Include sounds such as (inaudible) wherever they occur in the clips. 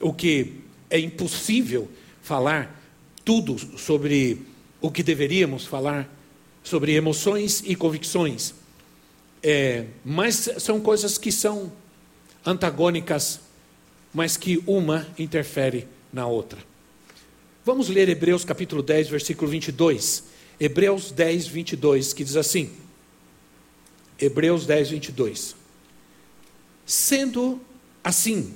o que é impossível falar tudo sobre o que deveríamos falar sobre emoções e convicções. É, mas são coisas que são antagônicas, mas que uma interfere na outra. Vamos ler Hebreus capítulo 10, versículo 22. Hebreus 10, 22, que diz assim: Hebreus 10, 22. Sendo assim,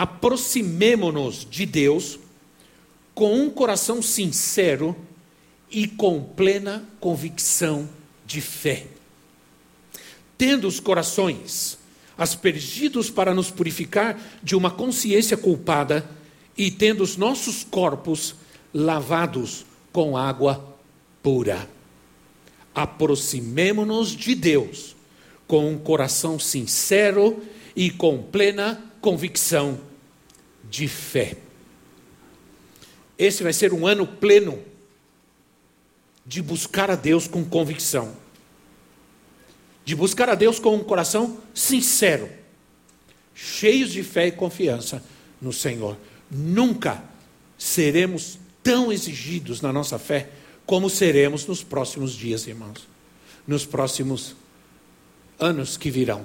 aproximemo-nos de Deus com um coração sincero e com plena convicção de fé. Tendo os corações aspergidos para nos purificar de uma consciência culpada e tendo os nossos corpos lavados com água pura. Aproximemo-nos de Deus com um coração sincero e com plena convicção de fé. Esse vai ser um ano pleno de buscar a Deus com convicção, de buscar a Deus com um coração sincero, cheios de fé e confiança no Senhor. Nunca seremos tão exigidos na nossa fé como seremos nos próximos dias, irmãos, nos próximos anos que virão.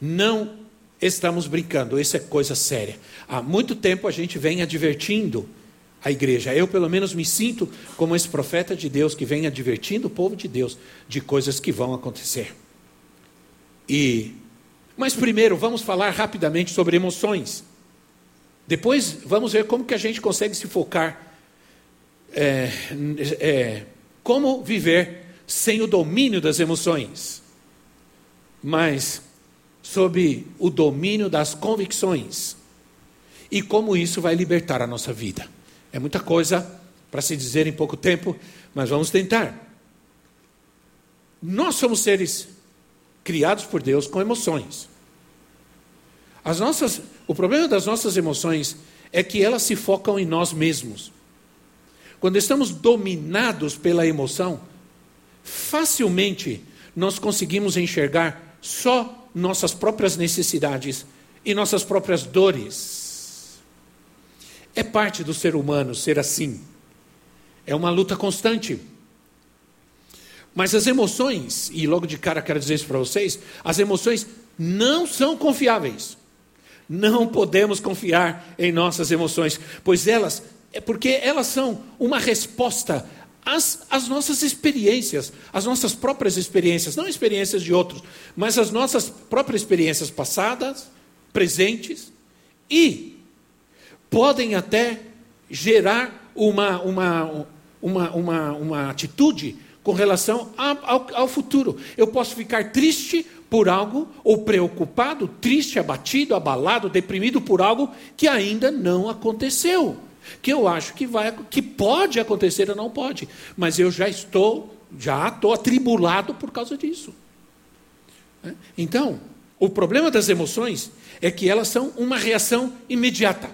Não estamos brincando, isso é coisa séria. Há muito tempo a gente vem advertindo a igreja. Eu, pelo menos, me sinto como esse profeta de Deus que vem advertindo o povo de Deus de coisas que vão acontecer. E, mas primeiro, vamos falar rapidamente sobre emoções. Depois, vamos ver como que a gente consegue se focar. É, é, como viver sem o domínio das emoções. Mas sob o domínio das convicções e como isso vai libertar a nossa vida. É muita coisa para se dizer em pouco tempo, mas vamos tentar. Nós somos seres criados por Deus com emoções. As nossas, o problema das nossas emoções é que elas se focam em nós mesmos. Quando estamos dominados pela emoção, facilmente nós conseguimos enxergar só nossas próprias necessidades e nossas próprias dores. É parte do ser humano ser assim. É uma luta constante. Mas as emoções, e logo de cara quero dizer isso para vocês, as emoções não são confiáveis. Não podemos confiar em nossas emoções, pois elas, é porque elas são uma resposta as, as nossas experiências, as nossas próprias experiências, não experiências de outros, mas as nossas próprias experiências passadas, presentes, e podem até gerar uma, uma, uma, uma, uma atitude com relação ao, ao futuro. Eu posso ficar triste por algo, ou preocupado, triste, abatido, abalado, deprimido por algo que ainda não aconteceu que eu acho que vai, que pode acontecer ou não pode, mas eu já estou, já estou atribulado por causa disso. É? Então, o problema das emoções é que elas são uma reação imediata.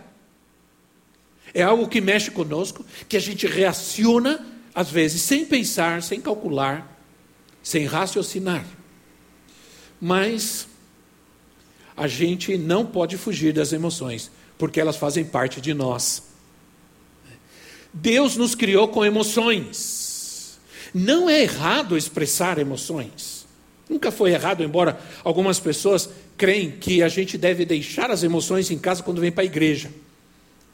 É algo que mexe conosco, que a gente reaciona, às vezes, sem pensar, sem calcular, sem raciocinar. Mas a gente não pode fugir das emoções, porque elas fazem parte de nós. Deus nos criou com emoções. Não é errado expressar emoções. Nunca foi errado, embora algumas pessoas creem que a gente deve deixar as emoções em casa quando vem para a igreja.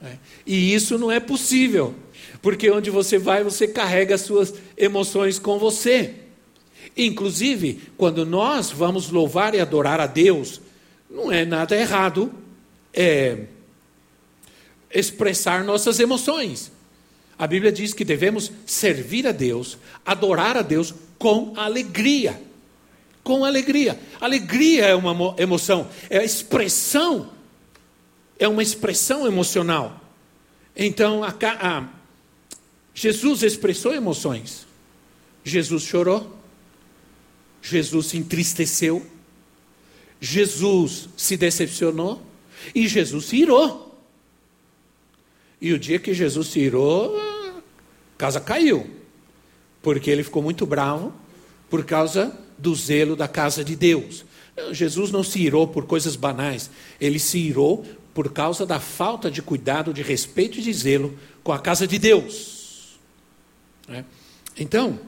É. E isso não é possível, porque onde você vai, você carrega as suas emoções com você. Inclusive, quando nós vamos louvar e adorar a Deus, não é nada errado é, expressar nossas emoções. A Bíblia diz que devemos servir a Deus, adorar a Deus com alegria. Com alegria. Alegria é uma emoção, é a expressão é uma expressão emocional. Então, a, a, Jesus expressou emoções. Jesus chorou, Jesus se entristeceu, Jesus se decepcionou e Jesus se irou. E o dia que Jesus se irou, casa caiu, porque ele ficou muito bravo por causa do zelo da casa de Deus. Jesus não se irou por coisas banais, ele se irou por causa da falta de cuidado, de respeito e de zelo com a casa de Deus. É. Então,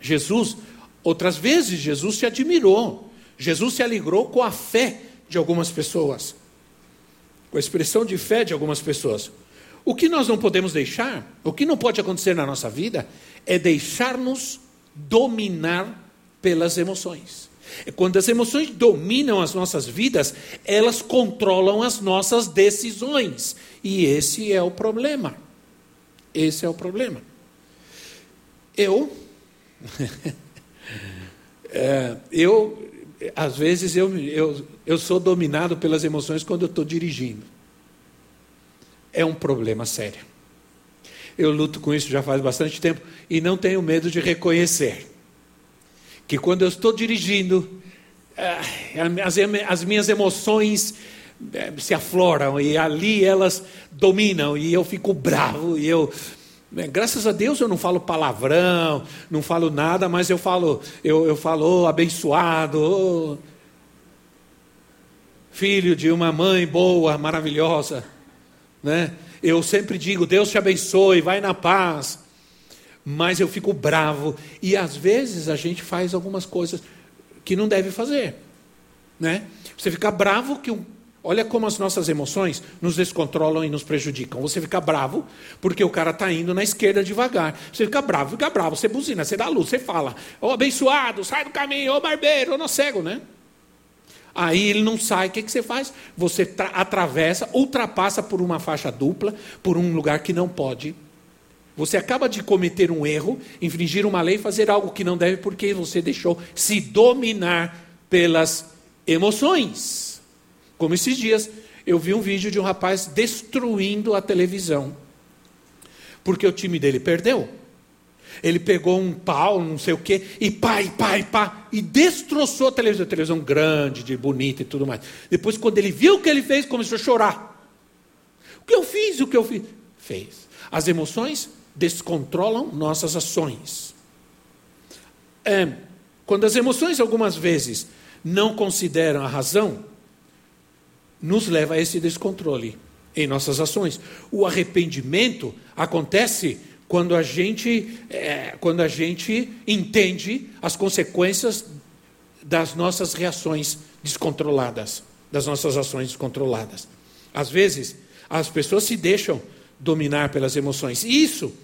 Jesus, outras vezes, Jesus se admirou, Jesus se alegrou com a fé de algumas pessoas, com a expressão de fé de algumas pessoas. O que nós não podemos deixar, o que não pode acontecer na nossa vida, é deixar-nos dominar pelas emoções. É quando as emoções dominam as nossas vidas, elas controlam as nossas decisões. E esse é o problema. Esse é o problema. Eu, (laughs) é, eu, às vezes eu, eu, eu sou dominado pelas emoções quando eu estou dirigindo. É um problema sério. Eu luto com isso já faz bastante tempo e não tenho medo de reconhecer que quando eu estou dirigindo, as, as minhas emoções eh, se afloram e ali elas dominam e eu fico bravo e eu né, graças a Deus eu não falo palavrão, não falo nada, mas eu falo, eu, eu falo oh, abençoado, oh, filho de uma mãe boa, maravilhosa, né? Eu sempre digo, Deus te abençoe, vai na paz mas eu fico bravo. E às vezes a gente faz algumas coisas que não deve fazer. Né? Você fica bravo que um, Olha como as nossas emoções nos descontrolam e nos prejudicam. Você fica bravo porque o cara está indo na esquerda devagar. Você fica bravo, fica bravo, você buzina, você dá luz, você fala, ô oh, abençoado, sai do caminho, ô oh, barbeiro, ô oh, cego, né? Aí ele não sai, o que, que você faz? Você atravessa, ultrapassa por uma faixa dupla, por um lugar que não pode você acaba de cometer um erro, infringir uma lei, fazer algo que não deve, porque você deixou se dominar pelas emoções. Como esses dias, eu vi um vídeo de um rapaz destruindo a televisão, porque o time dele perdeu. Ele pegou um pau, não sei o quê, e pá, e pá, e pá, e destroçou a televisão. A televisão grande, de bonita e tudo mais. Depois, quando ele viu o que ele fez, começou a chorar. O que eu fiz? O que eu fiz? Fez. As emoções descontrolam nossas ações. É, quando as emoções, algumas vezes, não consideram a razão, nos leva a esse descontrole em nossas ações. O arrependimento acontece quando a gente, é, quando a gente entende as consequências das nossas reações descontroladas, das nossas ações descontroladas. Às vezes, as pessoas se deixam dominar pelas emoções. E isso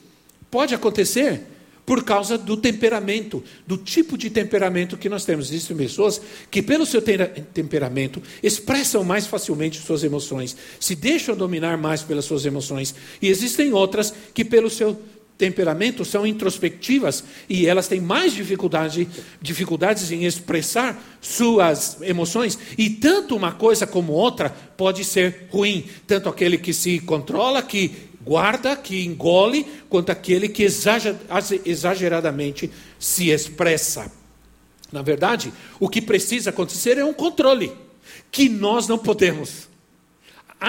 pode acontecer por causa do temperamento, do tipo de temperamento que nós temos. Existem pessoas que, pelo seu temperamento, expressam mais facilmente suas emoções, se deixam dominar mais pelas suas emoções. E existem outras que, pelo seu temperamento, são introspectivas e elas têm mais dificuldade, dificuldades em expressar suas emoções. E tanto uma coisa como outra pode ser ruim. Tanto aquele que se controla, que guarda, que engole, quanto aquele que exageradamente se expressa. Na verdade, o que precisa acontecer é um controle, que nós não podemos.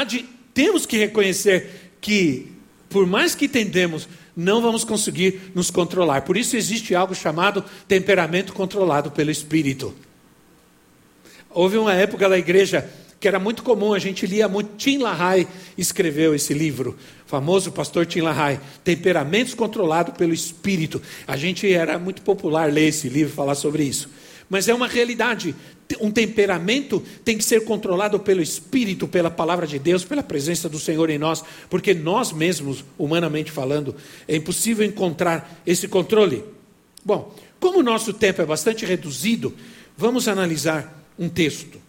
De, temos que reconhecer que, por mais que tendemos, não vamos conseguir nos controlar. Por isso existe algo chamado temperamento controlado pelo Espírito. Houve uma época na igreja que era muito comum, a gente lia muito. Tim LaHaye escreveu esse livro, famoso pastor Tim LaHaye, Temperamentos Controlados pelo Espírito. A gente era muito popular ler esse livro, falar sobre isso. Mas é uma realidade. Um temperamento tem que ser controlado pelo Espírito, pela palavra de Deus, pela presença do Senhor em nós, porque nós mesmos, humanamente falando, é impossível encontrar esse controle. Bom, como o nosso tempo é bastante reduzido, vamos analisar um texto.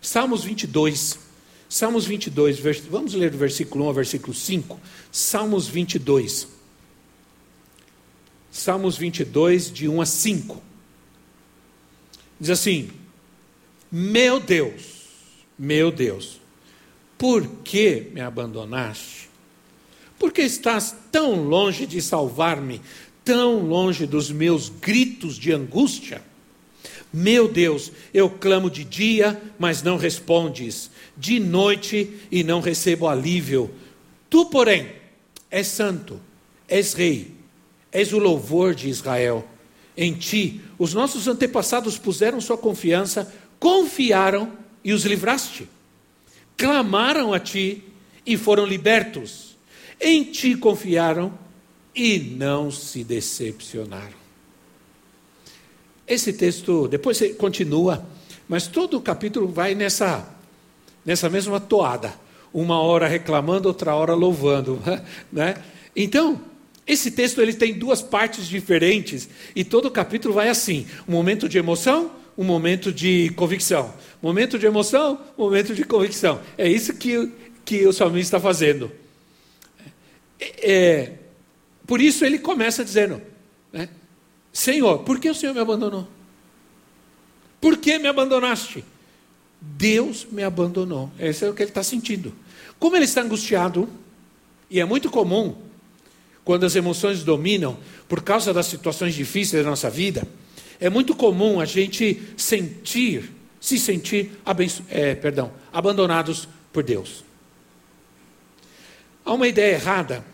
Salmos 22. Salmos 22, vers... vamos ler do versículo 1 ao versículo 5. Salmos 22. Salmos 22, de 1 a 5. Diz assim: Meu Deus, meu Deus, Por que me abandonaste? Por que estás tão longe de salvar-me, tão longe dos meus gritos de angústia? Meu Deus, eu clamo de dia, mas não respondes, de noite e não recebo alívio. Tu, porém, és santo, és rei, és o louvor de Israel. Em ti, os nossos antepassados puseram sua confiança, confiaram e os livraste. Clamaram a ti e foram libertos. Em ti confiaram e não se decepcionaram. Esse texto, depois continua, mas todo o capítulo vai nessa, nessa mesma toada. Uma hora reclamando, outra hora louvando. (laughs) Né? Então, esse texto ele tem duas partes diferentes e todo o capítulo vai assim: um momento de emoção, um momento de convicção. Momento de emoção, momento de convicção. É isso que, que o salmista está fazendo. É, é, por isso ele começa dizendo: né, Senhor, por que o Senhor me abandonou? Por que me abandonaste? Deus me abandonou. Esse é o que ele está sentindo. Como ele está angustiado, e é muito comum, quando as emoções dominam, por causa das situações difíceis da nossa vida, é muito comum a gente sentir, se sentir é, perdão, abandonados por Deus. Há uma ideia errada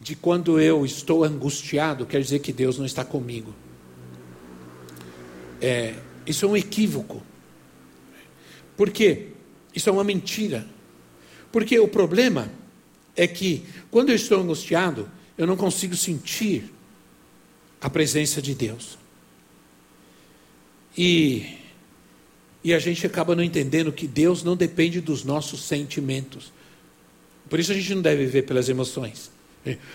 de quando eu estou angustiado, quer dizer que Deus não está comigo. É, isso é um equívoco. Por quê? Isso é uma mentira. Porque o problema é que quando eu estou angustiado, eu não consigo sentir a presença de Deus. E, e a gente acaba não entendendo que Deus não depende dos nossos sentimentos. Por isso a gente não deve viver pelas emoções.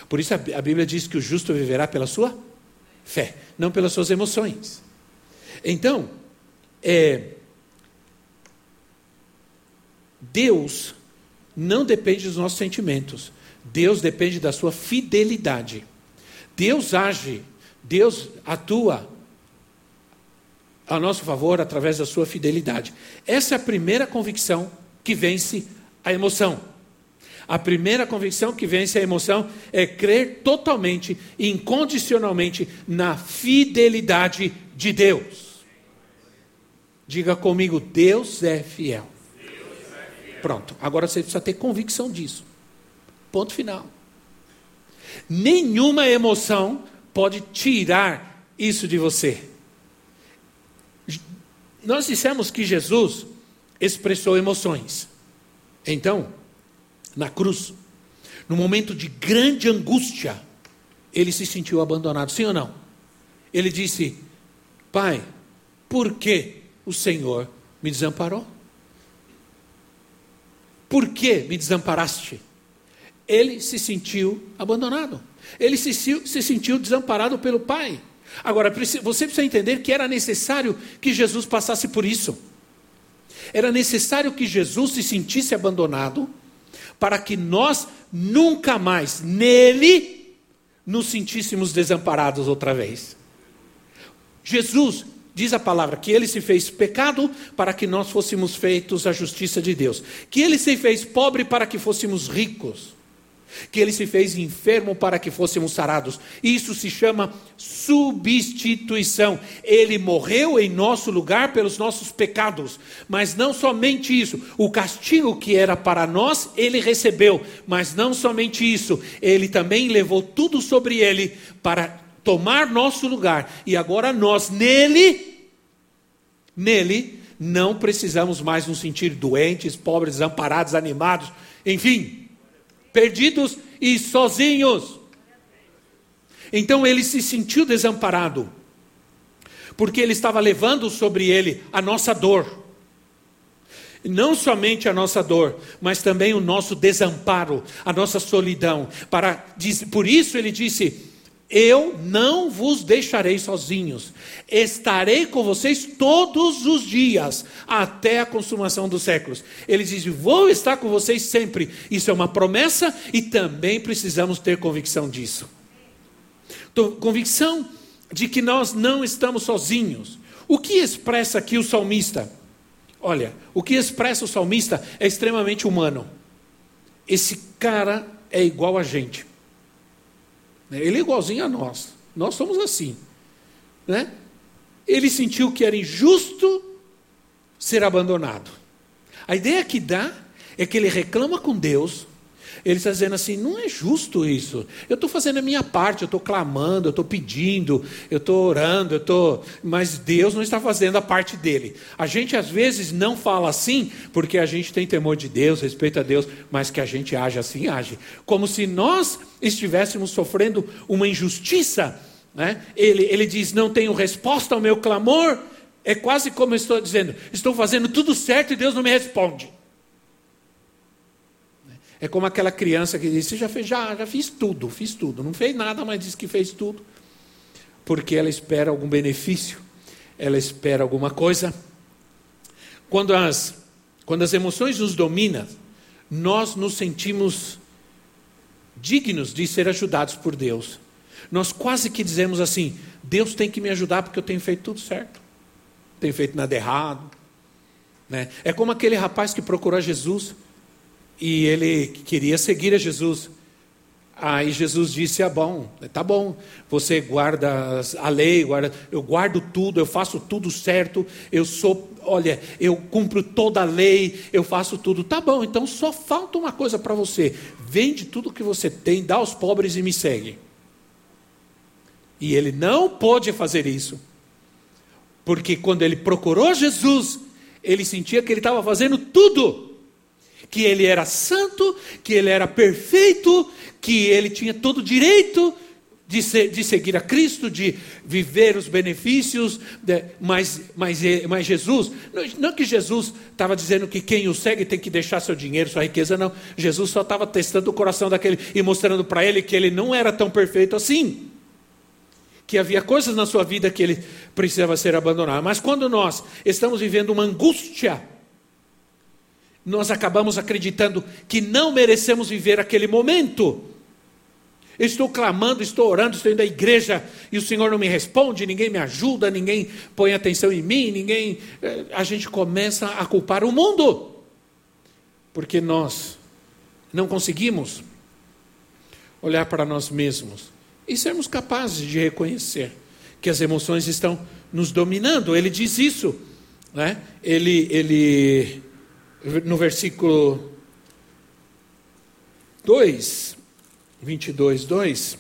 Por isso a Bíblia diz que o justo viverá pela sua fé, não pelas suas emoções. Então, é, Deus não depende dos nossos sentimentos, Deus depende da sua fidelidade. Deus age, Deus atua a nosso favor através da sua fidelidade. Essa é a primeira convicção que vence a emoção. A primeira convicção que vence a emoção é crer totalmente incondicionalmente na fidelidade de Deus. Diga comigo, Deus é fiel. Pronto, agora você precisa ter convicção disso. Ponto final. Nenhuma emoção pode tirar isso de você. Nós dissemos que Jesus expressou emoções. Então, na cruz, no momento de grande angústia, ele se sentiu abandonado, sim ou não? Ele disse: Pai, por que o Senhor me desamparou? Por que me desamparaste? Ele se sentiu abandonado. Ele se, se sentiu desamparado pelo Pai. Agora, você precisa entender que era necessário que Jesus passasse por isso. Era necessário que Jesus se sentisse abandonado para que nós nunca mais nele nos sentíssemos desamparados outra vez. Jesus diz a palavra que ele se fez pecado para que nós fôssemos feitos a justiça de Deus, que ele se fez pobre para que fôssemos ricos que ele se fez enfermo para que fôssemos sarados. Isso se chama substituição. Ele morreu em nosso lugar pelos nossos pecados. Mas não somente isso, o castigo que era para nós, ele recebeu. Mas não somente isso, ele também levou tudo sobre ele para tomar nosso lugar. E agora nós, nele, nele, não precisamos mais nos sentir doentes, pobres, desamparados, animados, enfim perdidos e sozinhos. Então ele se sentiu desamparado, porque ele estava levando sobre ele a nossa dor. Não somente a nossa dor, mas também o nosso desamparo, a nossa solidão. Para, por isso ele disse: eu não vos deixarei sozinhos, estarei com vocês todos os dias, até a consumação dos séculos. Ele diz: Vou estar com vocês sempre. Isso é uma promessa e também precisamos ter convicção disso. Convicção de que nós não estamos sozinhos. O que expressa aqui o salmista? Olha, o que expressa o salmista é extremamente humano. esse cara é igual a gente. Ele é igualzinho a nós. Nós somos assim. Né? Ele sentiu que era injusto ser abandonado. A ideia que dá é que ele reclama com Deus ele está dizendo assim: não é justo isso. Eu estou fazendo a minha parte, eu estou clamando, eu estou pedindo, eu estou orando, eu estou. Mas Deus não está fazendo a parte dele. A gente às vezes não fala assim porque a gente tem temor de Deus, respeito a Deus, mas que a gente age assim, age. Como se nós estivéssemos sofrendo uma injustiça. Né? Ele, ele diz: não tenho resposta ao meu clamor. É quase como eu estou dizendo: estou fazendo tudo certo e Deus não me responde. É como aquela criança que Você já? Já, já fiz tudo, fiz tudo. Não fez nada, mas diz que fez tudo. Porque ela espera algum benefício, ela espera alguma coisa. Quando as, quando as emoções nos dominam, nós nos sentimos dignos de ser ajudados por Deus. Nós quase que dizemos assim: Deus tem que me ajudar porque eu tenho feito tudo certo, tenho feito nada errado. Né? É como aquele rapaz que procurou Jesus e ele queria seguir a Jesus. Aí Jesus disse: Ah, bom, tá bom, você guarda a lei, guarda, eu guardo tudo, eu faço tudo certo, eu sou, olha, eu cumpro toda a lei, eu faço tudo. Tá bom, então só falta uma coisa para você: vende tudo que você tem, dá aos pobres e me segue. E ele não pôde fazer isso, porque quando ele procurou Jesus, ele sentia que ele estava fazendo tudo que ele era santo, que ele era perfeito, que ele tinha todo o direito de, ser, de seguir a Cristo, de viver os benefícios, de, mas, mas, mas Jesus, não, não que Jesus estava dizendo que quem o segue tem que deixar seu dinheiro, sua riqueza, não. Jesus só estava testando o coração daquele e mostrando para ele que ele não era tão perfeito assim. Que havia coisas na sua vida que ele precisava ser abandonado. Mas quando nós estamos vivendo uma angústia, nós acabamos acreditando que não merecemos viver aquele momento. estou clamando, estou orando, estou indo à igreja e o Senhor não me responde, ninguém me ajuda, ninguém põe atenção em mim, ninguém. Eh, a gente começa a culpar o mundo, porque nós não conseguimos olhar para nós mesmos e sermos capazes de reconhecer que as emoções estão nos dominando. Ele diz isso, né? Ele, ele no versículo 2, 22, 2.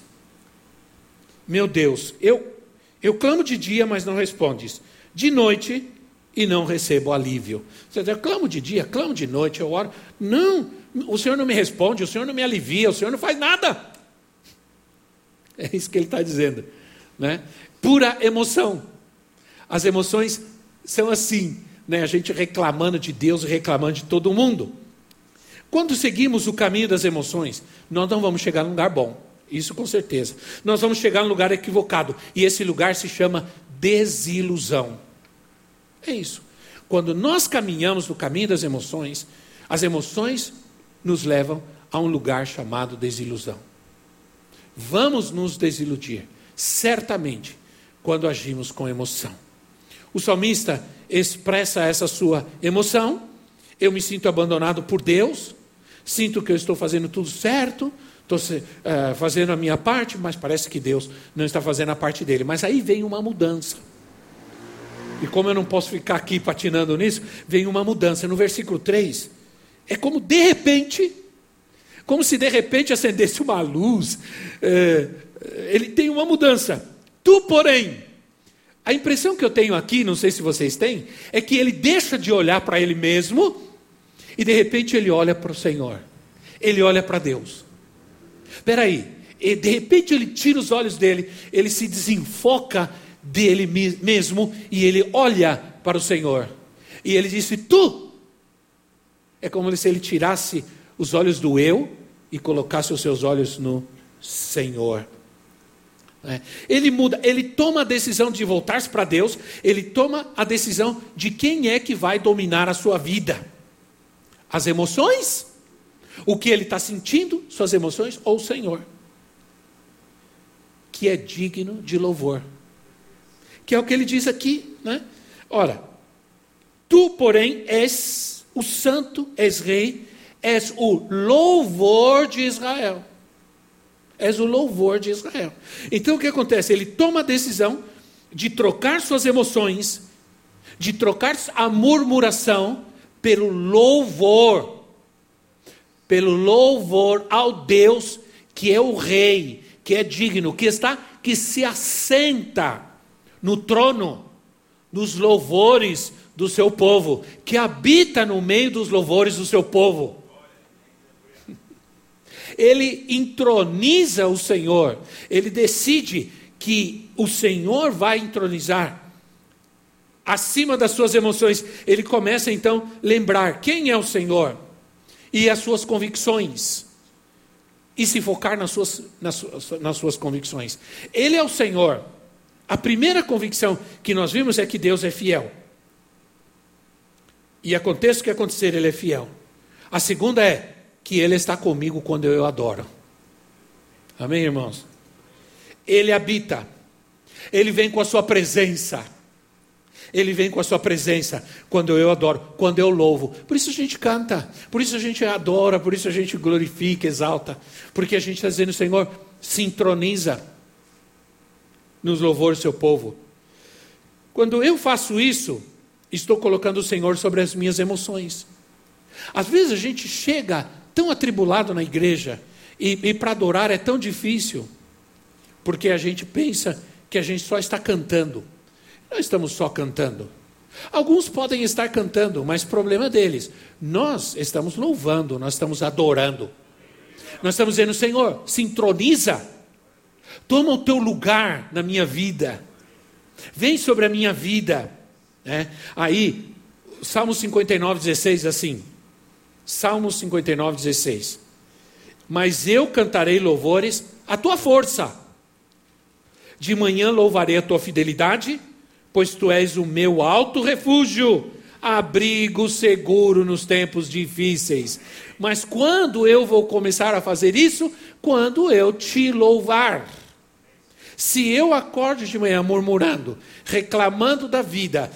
Meu Deus, eu, eu clamo de dia, mas não respondes. De noite e não recebo alívio. Você diz, eu clamo de dia, clamo de noite, eu oro. Não, o Senhor não me responde, o Senhor não me alivia, o Senhor não faz nada. É isso que ele está dizendo. Né? Pura emoção. As emoções são assim né, a gente reclamando de Deus e reclamando de todo mundo. Quando seguimos o caminho das emoções, nós não vamos chegar num lugar bom, isso com certeza. Nós vamos chegar num lugar equivocado, e esse lugar se chama desilusão. É isso. Quando nós caminhamos no caminho das emoções, as emoções nos levam a um lugar chamado desilusão. Vamos nos desiludir, certamente, quando agimos com emoção. O salmista expressa essa sua emoção. Eu me sinto abandonado por Deus, sinto que eu estou fazendo tudo certo, estou uh, fazendo a minha parte, mas parece que Deus não está fazendo a parte dele. Mas aí vem uma mudança. E como eu não posso ficar aqui patinando nisso, vem uma mudança. No versículo 3, é como de repente, como se de repente acendesse uma luz. É, ele tem uma mudança. Tu, porém, a impressão que eu tenho aqui, não sei se vocês têm, é que ele deixa de olhar para ele mesmo e de repente ele olha para o Senhor. Ele olha para Deus. Espera aí, de repente ele tira os olhos dele, ele se desenfoca dele mesmo e ele olha para o Senhor. E ele disse: Tu. É como se ele tirasse os olhos do eu e colocasse os seus olhos no Senhor. É. Ele muda, ele toma a decisão de voltar-se para Deus, ele toma a decisão de quem é que vai dominar a sua vida: as emoções, o que ele está sentindo, suas emoções, ou o Senhor, que é digno de louvor, que é o que ele diz aqui, né? Ora, tu, porém, és o santo, és rei, és o louvor de Israel. És o louvor de Israel. Então o que acontece? Ele toma a decisão de trocar suas emoções, de trocar a murmuração pelo louvor, pelo louvor ao Deus que é o rei, que é digno, que está, que se assenta no trono, nos louvores do seu povo, que habita no meio dos louvores do seu povo ele entroniza o Senhor, ele decide que o Senhor vai entronizar acima das suas emoções. Ele começa então a lembrar quem é o Senhor e as suas convicções. E se focar nas suas, nas suas, nas suas convicções. Ele é o Senhor. A primeira convicção que nós vimos é que Deus é fiel. E aconteça o que acontecer, Ele é fiel. A segunda é, que Ele está comigo quando eu adoro. Amém, irmãos? Ele habita, Ele vem com a Sua presença. Ele vem com a sua presença quando eu adoro, quando eu louvo. Por isso a gente canta, por isso a gente adora, por isso a gente glorifica, exalta. Porque a gente está dizendo, Senhor, sintroniza nos louvores do seu povo. Quando eu faço isso, estou colocando o Senhor sobre as minhas emoções. Às vezes a gente chega tão atribulado na igreja e, e para adorar é tão difícil, porque a gente pensa que a gente só está cantando. Não estamos só cantando. Alguns podem estar cantando, mas problema deles. Nós estamos louvando, nós estamos adorando. Nós estamos dizendo, Senhor, sintroniza, toma o teu lugar na minha vida, vem sobre a minha vida. Né? Aí, Salmo 59, 16, assim: Salmo 59, 16. Mas eu cantarei louvores à tua força. De manhã louvarei a tua fidelidade, pois tu és o meu alto refúgio, abrigo seguro nos tempos difíceis. Mas quando eu vou começar a fazer isso? Quando eu te louvar. Se eu acordo de manhã murmurando, reclamando da vida,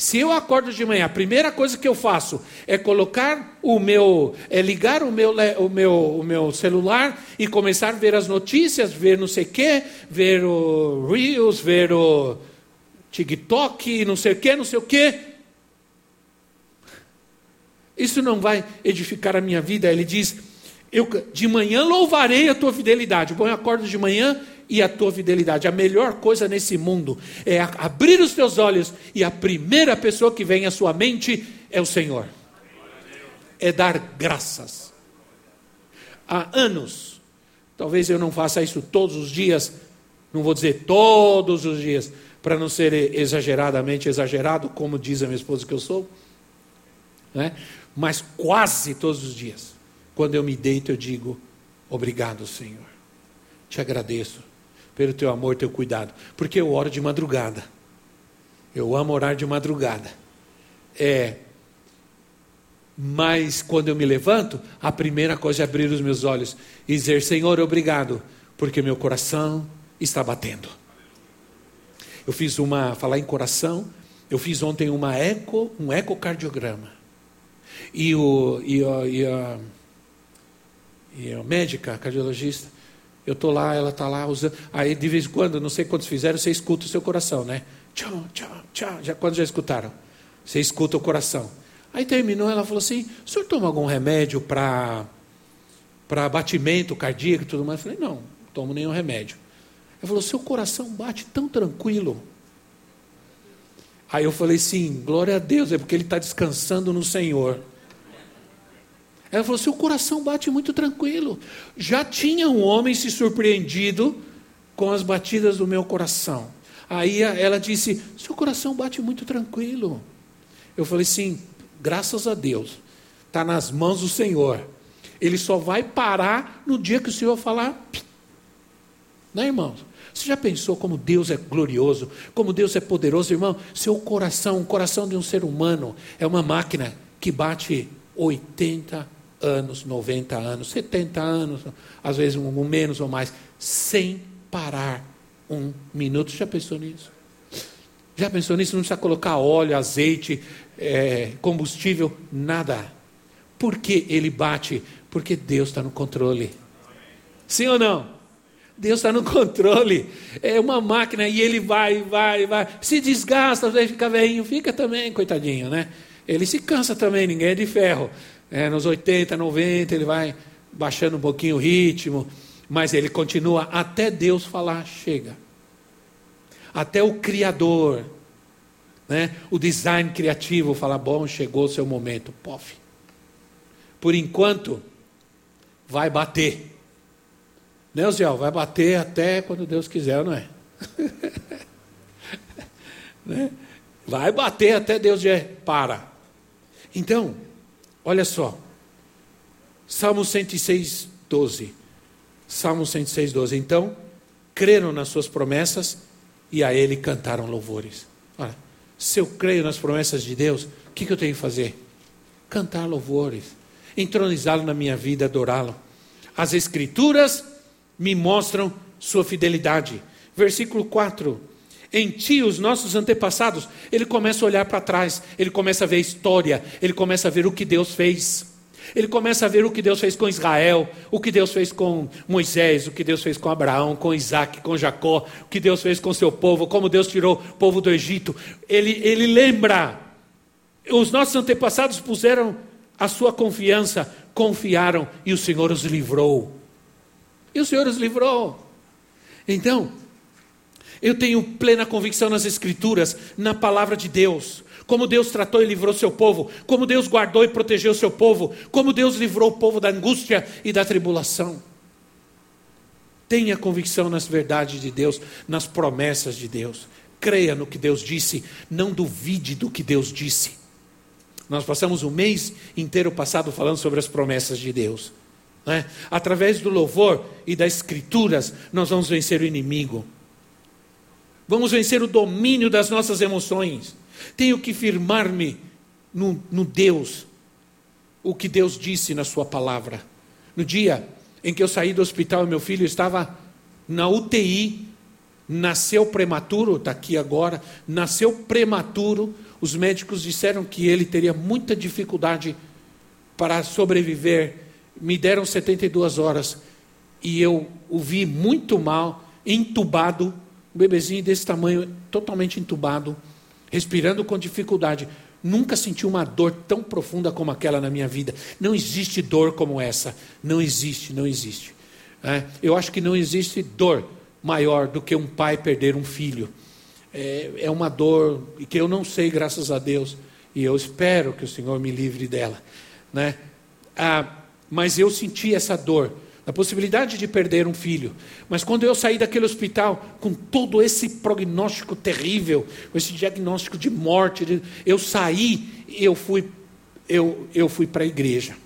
se eu acordo de manhã, a primeira coisa que eu faço é colocar o meu, é ligar o meu, o meu, o meu celular e começar a ver as notícias, ver não sei o quê, ver o Reels, ver o TikTok, não sei o quê, não sei o quê. Isso não vai edificar a minha vida. Ele diz: eu de manhã louvarei a tua fidelidade. Bom, eu acordo de manhã e a tua fidelidade. A melhor coisa nesse mundo é abrir os teus olhos e a primeira pessoa que vem à sua mente é o Senhor. É dar graças. Há anos, talvez eu não faça isso todos os dias, não vou dizer todos os dias, para não ser exageradamente exagerado, como diz a minha esposa que eu sou, né? mas quase todos os dias, quando eu me deito, eu digo: Obrigado, Senhor, te agradeço, pelo teu amor, teu cuidado. Porque eu oro de madrugada. Eu amo orar de madrugada. É. Mas quando eu me levanto, a primeira coisa é abrir os meus olhos e dizer: Senhor, obrigado, porque meu coração está batendo. Eu fiz uma, falar em coração, eu fiz ontem uma eco, um ecocardiograma. E o, e, o, e, a, e a médica, a cardiologista, eu estou lá, ela está lá usando. Aí de vez em quando, não sei quantos fizeram, você escuta o seu coração, né? Tchau, tchau, tchau. Já, quantos já escutaram? Você escuta o coração. Aí terminou, ela falou assim: o senhor toma algum remédio para para batimento cardíaco e tudo mais? Eu falei: não, não tomo nenhum remédio. Ela falou: seu coração bate tão tranquilo. Aí eu falei: sim, glória a Deus, é porque ele está descansando no Senhor. Ela falou: seu coração bate muito tranquilo. Já tinha um homem se surpreendido com as batidas do meu coração. Aí ela disse: seu coração bate muito tranquilo. Eu falei: sim, graças a Deus. Está nas mãos do Senhor. Ele só vai parar no dia que o Senhor falar. Né, irmãos? Você já pensou como Deus é glorioso, como Deus é poderoso, irmão? Seu coração, o coração de um ser humano, é uma máquina que bate 80 anos, 90 anos, 70 anos, às vezes um, menos ou mais, sem parar um minuto. Já pensou nisso? Já pensou nisso? Não precisa colocar óleo, azeite, é, combustível, nada. Por que ele bate? Porque Deus está no controle. Sim ou não? Deus está no controle. É uma máquina e ele vai, vai, vai. Se desgasta, fica velhinho, fica também, coitadinho, né? Ele se cansa também, ninguém é de ferro. É, nos 80, 90, ele vai baixando um pouquinho o ritmo, mas ele continua até Deus falar: chega. Até o Criador, né? o design criativo falar: bom, chegou o seu momento. Pof. Por enquanto, vai bater. Né, Osiel? Vai bater até quando Deus quiser, não é? (laughs) né? Vai bater até Deus dizer, para. Então, olha só. Salmo 106, 12. Salmo 106, 12. Então, creram nas suas promessas e a ele cantaram louvores. Olha, se eu creio nas promessas de Deus, o que, que eu tenho que fazer? Cantar louvores, entronizá-lo na minha vida, adorá-lo. As Escrituras me mostram sua fidelidade. Versículo 4. Em ti, os nossos antepassados, ele começa a olhar para trás, ele começa a ver a história, ele começa a ver o que Deus fez. Ele começa a ver o que Deus fez com Israel, o que Deus fez com Moisés, o que Deus fez com Abraão, com Isaac, com Jacó, o que Deus fez com seu povo, como Deus tirou o povo do Egito. Ele, ele lembra. Os nossos antepassados puseram a sua confiança, confiaram e o Senhor os livrou. E o Senhor os livrou. Então, eu tenho plena convicção nas Escrituras, na palavra de Deus, como Deus tratou e livrou seu povo, como Deus guardou e protegeu seu povo, como Deus livrou o povo da angústia e da tribulação. Tenha convicção nas verdades de Deus, nas promessas de Deus. Creia no que Deus disse, não duvide do que Deus disse. Nós passamos o mês inteiro passado falando sobre as promessas de Deus. Né? Através do louvor e das escrituras, nós vamos vencer o inimigo. Vamos vencer o domínio das nossas emoções. Tenho que firmar-me no, no Deus, o que Deus disse na Sua palavra. No dia em que eu saí do hospital, meu filho estava na UTI, nasceu prematuro, está aqui agora, nasceu prematuro. Os médicos disseram que ele teria muita dificuldade para sobreviver me deram 72 horas e eu o vi muito mal, entubado, um bebezinho desse tamanho, totalmente entubado, respirando com dificuldade. Nunca senti uma dor tão profunda como aquela na minha vida. Não existe dor como essa. Não existe, não existe. É, eu acho que não existe dor maior do que um pai perder um filho. É, é uma dor que eu não sei, graças a Deus, e eu espero que o Senhor me livre dela. Né? Ah, mas eu senti essa dor, a possibilidade de perder um filho. Mas quando eu saí daquele hospital com todo esse prognóstico terrível, com esse diagnóstico de morte, eu saí e eu fui, eu, eu fui para a igreja.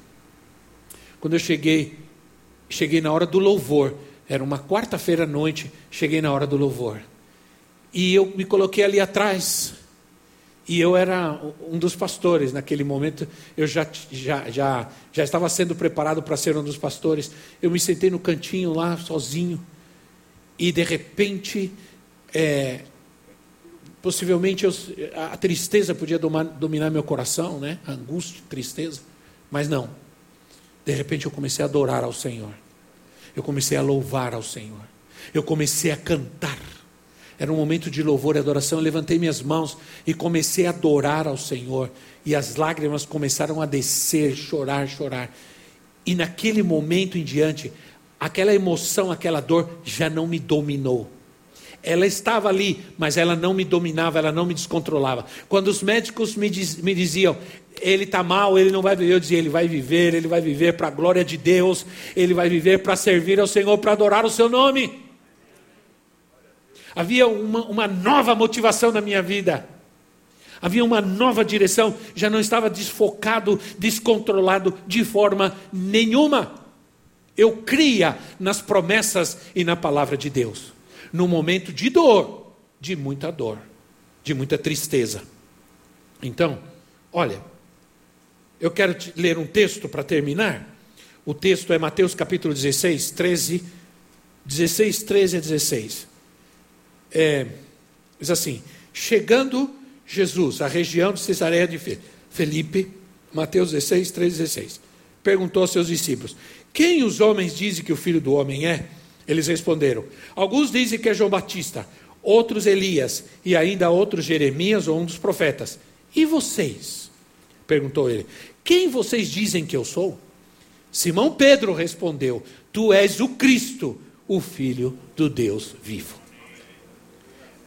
Quando eu cheguei, cheguei na hora do louvor, era uma quarta-feira à noite, cheguei na hora do louvor. E eu me coloquei ali atrás, e eu era um dos pastores naquele momento, eu já, já, já, já estava sendo preparado para ser um dos pastores. Eu me sentei no cantinho lá, sozinho, e de repente, é, possivelmente eu, a tristeza podia domar, dominar meu coração, né? angústia, tristeza, mas não. De repente eu comecei a adorar ao Senhor, eu comecei a louvar ao Senhor, eu comecei a cantar. Era um momento de louvor e adoração. Eu levantei minhas mãos e comecei a adorar ao Senhor. E as lágrimas começaram a descer, chorar, chorar. E naquele momento em diante, aquela emoção, aquela dor já não me dominou. Ela estava ali, mas ela não me dominava, ela não me descontrolava. Quando os médicos me, diz, me diziam, ele está mal, ele não vai viver, eu dizia, ele vai viver, ele vai viver para a glória de Deus, ele vai viver para servir ao Senhor, para adorar o seu nome. Havia uma, uma nova motivação na minha vida. Havia uma nova direção, já não estava desfocado, descontrolado de forma nenhuma. Eu cria nas promessas e na palavra de Deus. No momento de dor, de muita dor, de muita tristeza. Então, olha, eu quero ler um texto para terminar. O texto é Mateus capítulo 16, 13, 16, 13 a 16 é, diz assim: chegando Jesus à região de Cesareia de Felipe, Mateus 16, 3, 16. Perguntou aos seus discípulos: Quem os homens dizem que o filho do homem é? Eles responderam: Alguns dizem que é João Batista, outros Elias, e ainda outros Jeremias ou um dos profetas. E vocês? perguntou ele: Quem vocês dizem que eu sou? Simão Pedro respondeu: Tu és o Cristo, o Filho do Deus vivo.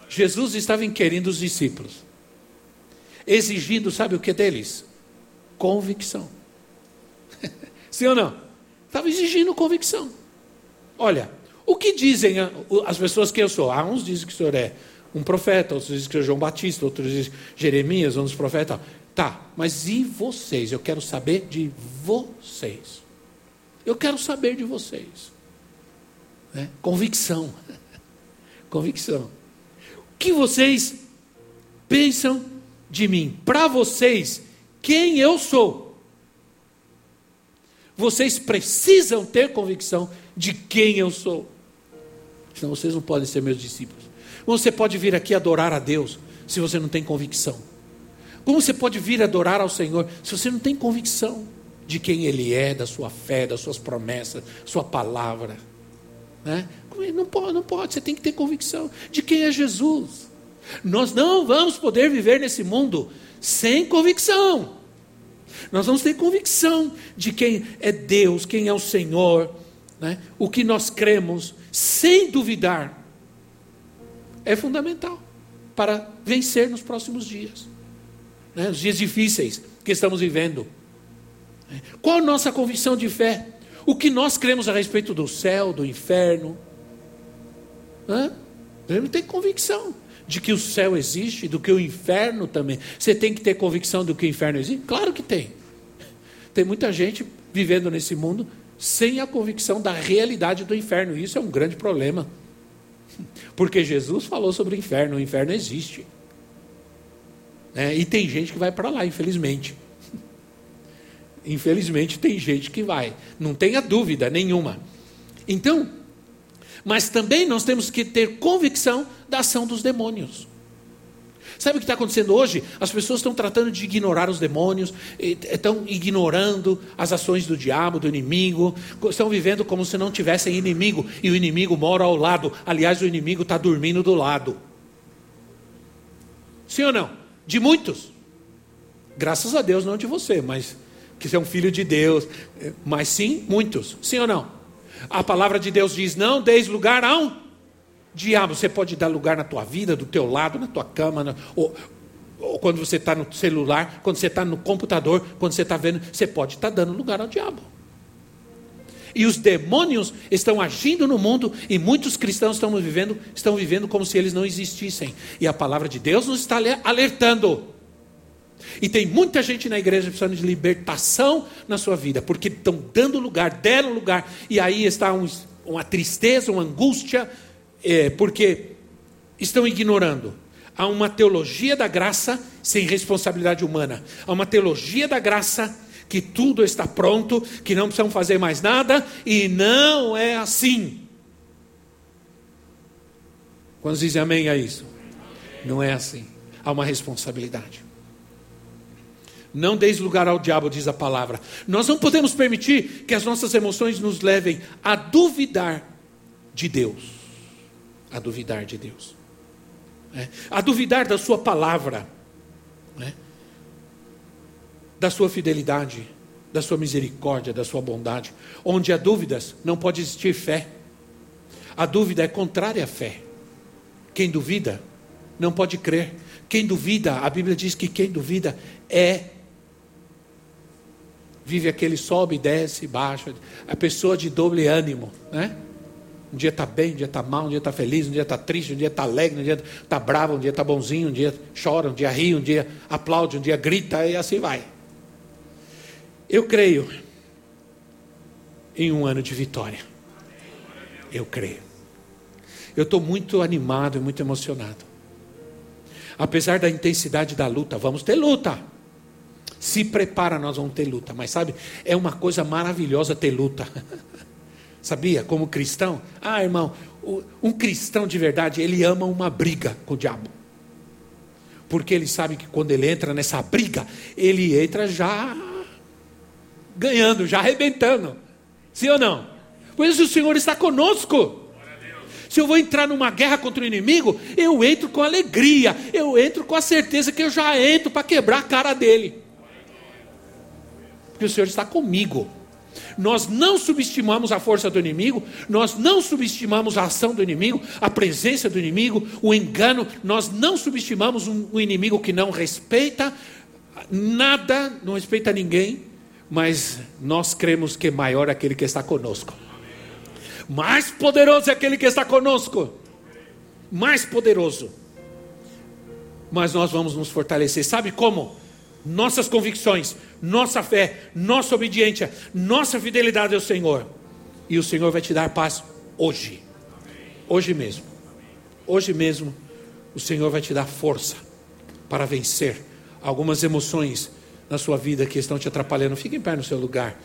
Jesus estava inquirindo os discípulos, exigindo, sabe o que deles? Convicção. (laughs) Sim ou não? Estava exigindo convicção. Olha, o que dizem as pessoas que eu sou? Ah, uns dizem que o senhor é um profeta, outros dizem que é João Batista, outros dizem Jeremias, dos profetas. Tá, mas e vocês? Eu quero saber de vocês. Eu quero saber de vocês. Né? Convicção. (laughs) Convicção. Que vocês pensam de mim? Para vocês, quem eu sou? Vocês precisam ter convicção de quem eu sou. Senão vocês não podem ser meus discípulos. Como você pode vir aqui adorar a Deus se você não tem convicção? Como você pode vir adorar ao Senhor se você não tem convicção de quem Ele é, da sua fé, das suas promessas, sua palavra? Né? Não pode, não pode, você tem que ter convicção de quem é Jesus. Nós não vamos poder viver nesse mundo sem convicção. Nós vamos ter convicção de quem é Deus, quem é o Senhor, né? o que nós cremos, sem duvidar, é fundamental para vencer nos próximos dias, né? os dias difíceis que estamos vivendo. Qual a nossa convicção de fé? O que nós cremos a respeito do céu, do inferno? Hã? Devemos ter convicção de que o céu existe, do que o inferno também. Você tem que ter convicção do que o inferno existe? Claro que tem. Tem muita gente vivendo nesse mundo sem a convicção da realidade do inferno. Isso é um grande problema. Porque Jesus falou sobre o inferno, o inferno existe. É, e tem gente que vai para lá, infelizmente. Infelizmente tem gente que vai, não tenha dúvida nenhuma. Então, mas também nós temos que ter convicção da ação dos demônios. Sabe o que está acontecendo hoje? As pessoas estão tratando de ignorar os demônios, estão ignorando as ações do diabo, do inimigo, estão vivendo como se não tivessem inimigo, e o inimigo mora ao lado. Aliás, o inimigo está dormindo do lado. Sim ou não? De muitos. Graças a Deus, não de você, mas que é um filho de Deus. Mas sim, muitos. Sim ou não? A palavra de Deus diz: não deis lugar a um Diabo, você pode dar lugar na tua vida, do teu lado, na tua cama, na, ou, ou, quando você está no celular, quando você está no computador, quando você está vendo, você pode estar tá dando lugar ao diabo. E os demônios estão agindo no mundo e muitos cristãos estão vivendo, estão vivendo como se eles não existissem. E a palavra de Deus nos está alertando. E tem muita gente na igreja precisando de libertação na sua vida, porque estão dando lugar, deram lugar, e aí está um, uma tristeza, uma angústia, é, porque estão ignorando. Há uma teologia da graça sem responsabilidade humana. Há uma teologia da graça que tudo está pronto, que não precisam fazer mais nada, e não é assim. Quantos dizem amém a isso? Não é assim. Há uma responsabilidade. Não deis lugar ao diabo, diz a palavra. Nós não podemos permitir que as nossas emoções nos levem a duvidar de Deus a duvidar de Deus, né? a duvidar da Sua palavra, né? da Sua fidelidade, da Sua misericórdia, da Sua bondade. Onde há dúvidas, não pode existir fé. A dúvida é contrária à fé. Quem duvida, não pode crer. Quem duvida, a Bíblia diz que quem duvida é vive aquele sobe, desce, baixa, a pessoa de doble ânimo, né? Um dia está bem, um dia está mal, um dia está feliz, um dia está triste, um dia está alegre, um dia está bravo, um dia está bonzinho, um dia chora, um dia ri, um dia aplaude, um dia grita e assim vai. Eu creio em um ano de vitória. Eu creio. Eu estou muito animado e muito emocionado. Apesar da intensidade da luta, vamos ter luta. Se prepara, nós vamos ter luta. Mas sabe, é uma coisa maravilhosa ter luta. (laughs) Sabia? Como cristão. Ah, irmão, um cristão de verdade, ele ama uma briga com o diabo. Porque ele sabe que quando ele entra nessa briga, ele entra já ganhando, já arrebentando. Sim ou não? Pois o Senhor está conosco. Se eu vou entrar numa guerra contra o inimigo, eu entro com alegria, eu entro com a certeza que eu já entro para quebrar a cara dele. Porque o Senhor está comigo. Nós não subestimamos a força do inimigo, nós não subestimamos a ação do inimigo, a presença do inimigo, o engano, nós não subestimamos um, um inimigo que não respeita nada, não respeita ninguém, mas nós cremos que maior é aquele que está conosco. Mais poderoso é aquele que está conosco. Mais poderoso. Mas nós vamos nos fortalecer. Sabe como? Nossas convicções, nossa fé, nossa obediência, nossa fidelidade ao Senhor. E o Senhor vai te dar paz hoje. Hoje mesmo. Hoje mesmo, o Senhor vai te dar força para vencer algumas emoções na sua vida que estão te atrapalhando. Fique em pé no seu lugar.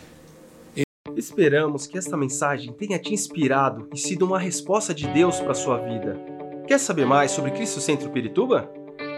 Esperamos que esta mensagem tenha te inspirado e sido uma resposta de Deus para a sua vida. Quer saber mais sobre Cristo Centro Pirituba?